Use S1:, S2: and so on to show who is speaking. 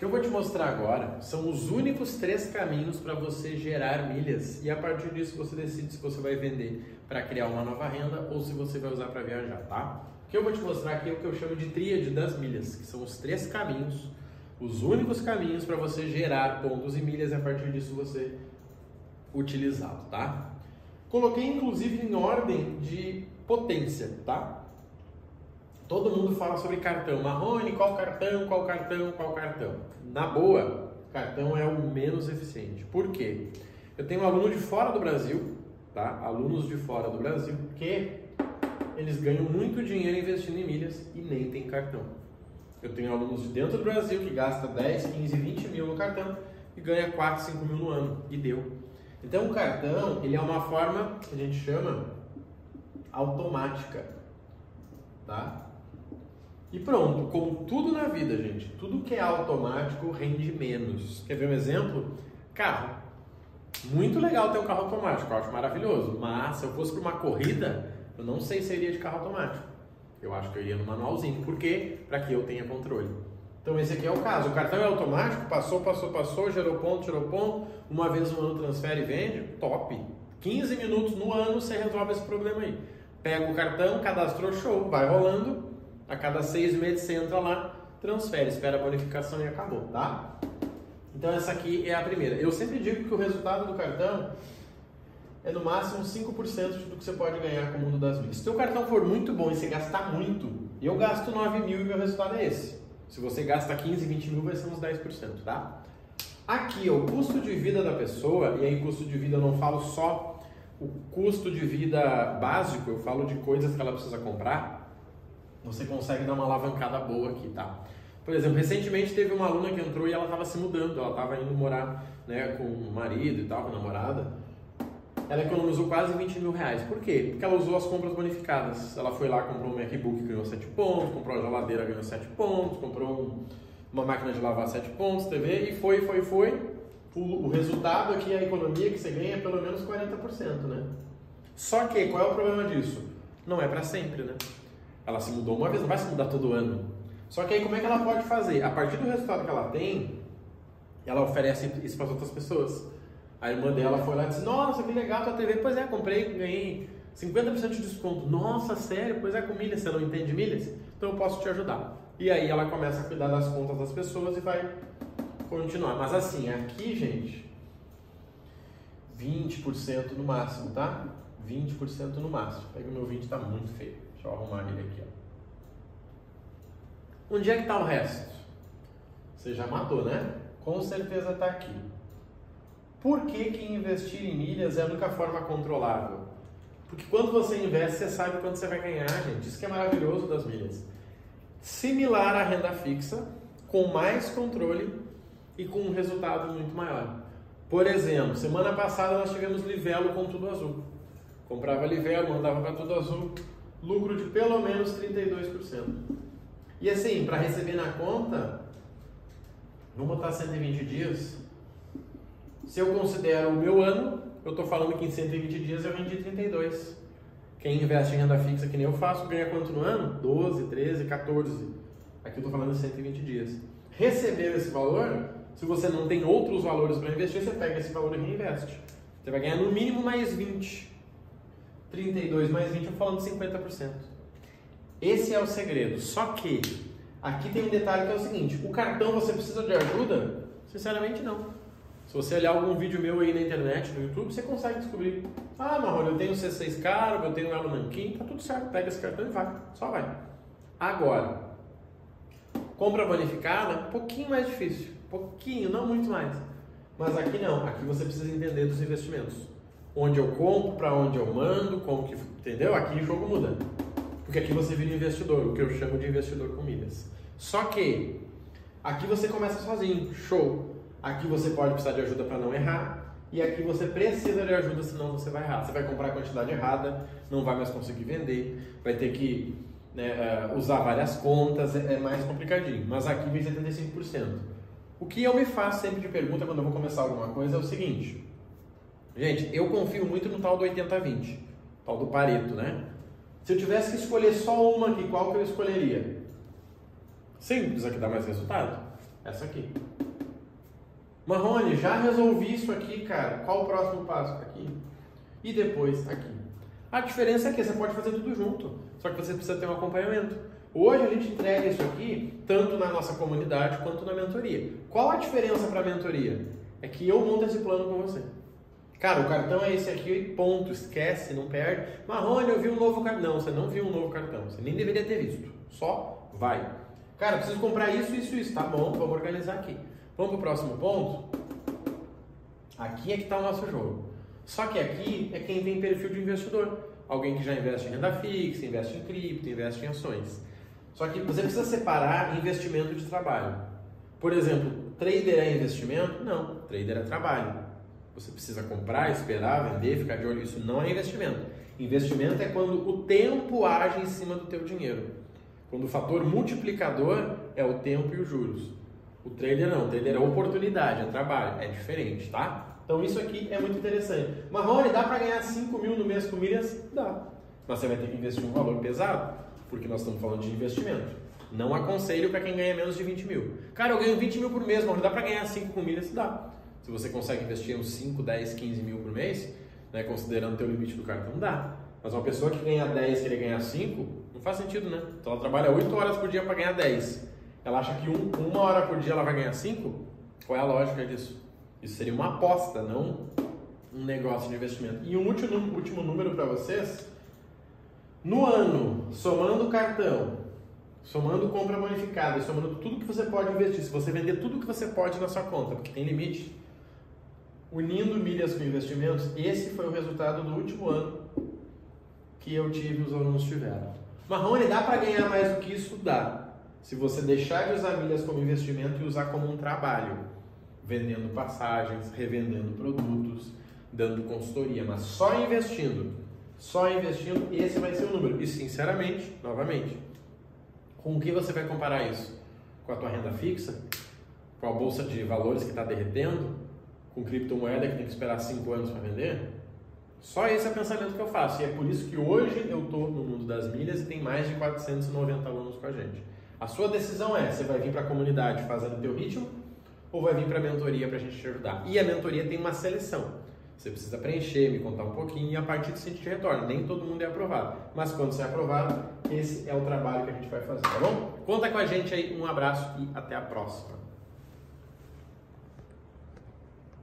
S1: que eu vou te mostrar agora são os únicos três caminhos para você gerar milhas e a partir disso você decide se você vai vender para criar uma nova renda ou se você vai usar para viajar, tá? O que eu vou te mostrar aqui é o que eu chamo de tríade das milhas, que são os três caminhos, os únicos caminhos para você gerar pontos e milhas e a partir disso você utilizá-lo, tá? Coloquei inclusive em ordem de potência, tá? Todo mundo fala sobre cartão. Marrone, qual cartão, qual cartão, qual cartão? Na boa, cartão é o menos eficiente. Por quê? Eu tenho um aluno de fora do Brasil, tá? Alunos de fora do Brasil que eles ganham muito dinheiro investindo em milhas e nem tem cartão. Eu tenho alunos de dentro do Brasil que gasta 10, 15, 20 mil no cartão e ganha 4, 5 mil no ano. E deu. Então o cartão ele é uma forma que a gente chama automática. Tá? E pronto, como tudo na vida, gente, tudo que é automático rende menos. Quer ver um exemplo? Carro. Muito legal ter um carro automático, eu acho maravilhoso. Mas se eu fosse para uma corrida, eu não sei se iria de carro automático. Eu acho que eu iria no manualzinho. Por quê? Para que eu tenha controle. Então esse aqui é o caso. O cartão é automático, passou, passou, passou, gerou ponto, gerou ponto. Uma vez no ano transfere e vende, top. 15 minutos no ano você resolve esse problema aí. Pega o cartão, cadastrou, show, vai rolando a cada seis meses você entra lá, transfere, espera a bonificação e acabou, tá? Então essa aqui é a primeira. Eu sempre digo que o resultado do cartão é no máximo 5% do que você pode ganhar com o mundo das milhas. Se o cartão for muito bom e você gastar muito, eu gasto 9 mil e meu resultado é esse. Se você gasta 15, 20 mil, vai ser uns 10%, tá? Aqui, o custo de vida da pessoa, e aí custo de vida eu não falo só o custo de vida básico, eu falo de coisas que ela precisa comprar você consegue dar uma alavancada boa aqui, tá? Por exemplo, recentemente teve uma aluna que entrou e ela estava se mudando, ela estava indo morar né, com o marido e tal, com a namorada. Ela economizou quase 20 mil reais. Por quê? Porque ela usou as compras bonificadas. Ela foi lá, comprou um MacBook, ganhou 7 pontos, comprou uma geladeira, ganhou 7 pontos, comprou um, uma máquina de lavar 7 pontos, TV, e foi, foi, foi. O, o resultado aqui, a economia que você ganha é pelo menos 40%, né? Só que, qual é o problema disso? Não é para sempre, né? Ela se mudou uma vez, não vai se mudar todo ano. Só que aí como é que ela pode fazer? A partir do resultado que ela tem, ela oferece isso para outras pessoas. A irmã dela foi lá e disse: Nossa, que legal tua TV. Pois é, comprei, ganhei 50% de desconto. Nossa, sério? Pois é, com milhas, você não entende milhas? Então eu posso te ajudar. E aí ela começa a cuidar das contas das pessoas e vai continuar. Mas assim, aqui, gente, 20% no máximo, tá? 20% no máximo. Pega o meu 20, tá muito feio. Deixa eu arrumar ele aqui. Ó. Onde é que está o resto? Você já matou, né? Com certeza está aqui. Por que, que investir em milhas é a única forma controlável? Porque quando você investe, você sabe quanto você vai ganhar, gente. Isso que é maravilhoso das milhas. Similar à renda fixa, com mais controle e com um resultado muito maior. Por exemplo, semana passada nós tivemos Livelo com tudo azul. Comprava Livelo, mandava para tudo azul, lucro de pelo menos 32%. E assim, para receber na conta, vamos botar 120 dias. Se eu considero o meu ano, eu estou falando que em 120 dias eu vendi 32. Quem investe em renda fixa, que nem eu faço, ganha quanto no ano? 12, 13, 14. Aqui eu estou falando de 120 dias. Receber esse valor, se você não tem outros valores para investir, você pega esse valor e reinveste. Você vai ganhar no mínimo mais 20. 32 mais 20, eu falando de 50%. Esse é o segredo. Só que aqui tem um detalhe que é o seguinte: o cartão você precisa de ajuda? Sinceramente, não. Se você olhar algum vídeo meu aí na internet, no YouTube, você consegue descobrir. Ah, Marrone, eu tenho C6 Caro, eu tenho Elo Nanquim, tá tudo certo. Pega esse cartão e vai. Só vai. Agora, compra bonificada, um pouquinho mais difícil. Pouquinho, não muito mais. Mas aqui não. Aqui você precisa entender dos investimentos onde eu compro, para onde eu mando, como que, entendeu? Aqui o jogo muda. Porque aqui você vira investidor, o que eu chamo de investidor com milhas. Só que aqui você começa sozinho, show. Aqui você pode precisar de ajuda para não errar. E aqui você precisa de ajuda, senão você vai errar. Você vai comprar a quantidade errada, não vai mais conseguir vender, vai ter que né, eh, usar várias contas, é, é mais complicadinho. Mas aqui vem 75%. O que eu me faço sempre de pergunta quando eu vou começar alguma coisa é o seguinte: Gente, eu confio muito no tal do 80-20, tal do Pareto, né? Se eu tivesse que escolher só uma aqui, qual que eu escolheria? Simples, a que dá mais resultado. Essa aqui. Marrone, já resolvi isso aqui, cara. Qual o próximo passo? Aqui. E depois aqui. A diferença é que você pode fazer tudo junto, só que você precisa ter um acompanhamento. Hoje a gente entrega isso aqui tanto na nossa comunidade quanto na mentoria. Qual a diferença para a mentoria? É que eu monto esse plano com você. Cara, o cartão é esse aqui, ponto, esquece, não perde. Marrone, eu vi um novo cartão. Não, você não viu um novo cartão, você nem deveria ter visto. Só vai. Cara, preciso comprar isso, isso, isso. Tá bom, vamos organizar aqui. Vamos para o próximo ponto? Aqui é que está o nosso jogo. Só que aqui é quem tem perfil de investidor. Alguém que já investe em renda fixa, investe em cripto, investe em ações. Só que você precisa separar investimento de trabalho. Por exemplo, trader é investimento? Não, trader é trabalho. Você precisa comprar, esperar, vender, ficar de olho. Isso não é investimento. Investimento é quando o tempo age em cima do teu dinheiro. Quando o fator multiplicador é o tempo e os juros. O trader não, o trader é oportunidade, é trabalho, é diferente, tá? Então isso aqui é muito interessante. Marrone, dá para ganhar 5 mil no mês com milhas? Dá. Mas você vai ter que investir um valor pesado, porque nós estamos falando de investimento. Não aconselho para quem ganha menos de 20 mil. Cara, eu ganho 20 mil por mês, mas dá para ganhar 5 com milhas? Dá. Se você consegue investir uns 5, 10, 15 mil por mês, né, considerando o limite do cartão, dá. Mas uma pessoa que ganha 10 e querer ganhar 5, não faz sentido, né? Então ela trabalha 8 horas por dia para ganhar 10. Ela acha que um, uma hora por dia ela vai ganhar 5? Qual é a lógica disso? Isso seria uma aposta, não um negócio de investimento. E um último, último número para vocês. No ano, somando cartão, somando compra bonificada, somando tudo que você pode investir, se você vender tudo que você pode na sua conta, porque tem limite, unindo milhas com investimentos, esse foi o resultado do último ano que eu tive os alunos tiveram. Marrone, dá para ganhar mais do que isso? Dá. Se você deixar de usar milhas como investimento e usar como um trabalho, vendendo passagens, revendendo produtos, dando consultoria, mas só investindo, só investindo, esse vai ser o número. E sinceramente, novamente, com o que você vai comparar isso? Com a tua renda fixa? Com a bolsa de valores que está derretendo? Com criptomoeda que tem que esperar 5 anos para vender? Só esse é o pensamento que eu faço. E é por isso que hoje eu estou no mundo das milhas e tem mais de 490 alunos com a gente. A sua decisão é, você vai vir para a comunidade fazendo o teu ritmo ou vai vir para a mentoria para a gente te ajudar? E a mentoria tem uma seleção. Você precisa preencher, me contar um pouquinho e a partir disso a gente retorna. Nem todo mundo é aprovado. Mas quando você é aprovado, esse é o trabalho que a gente vai fazer, tá bom? Conta com a gente aí, um abraço e até a próxima.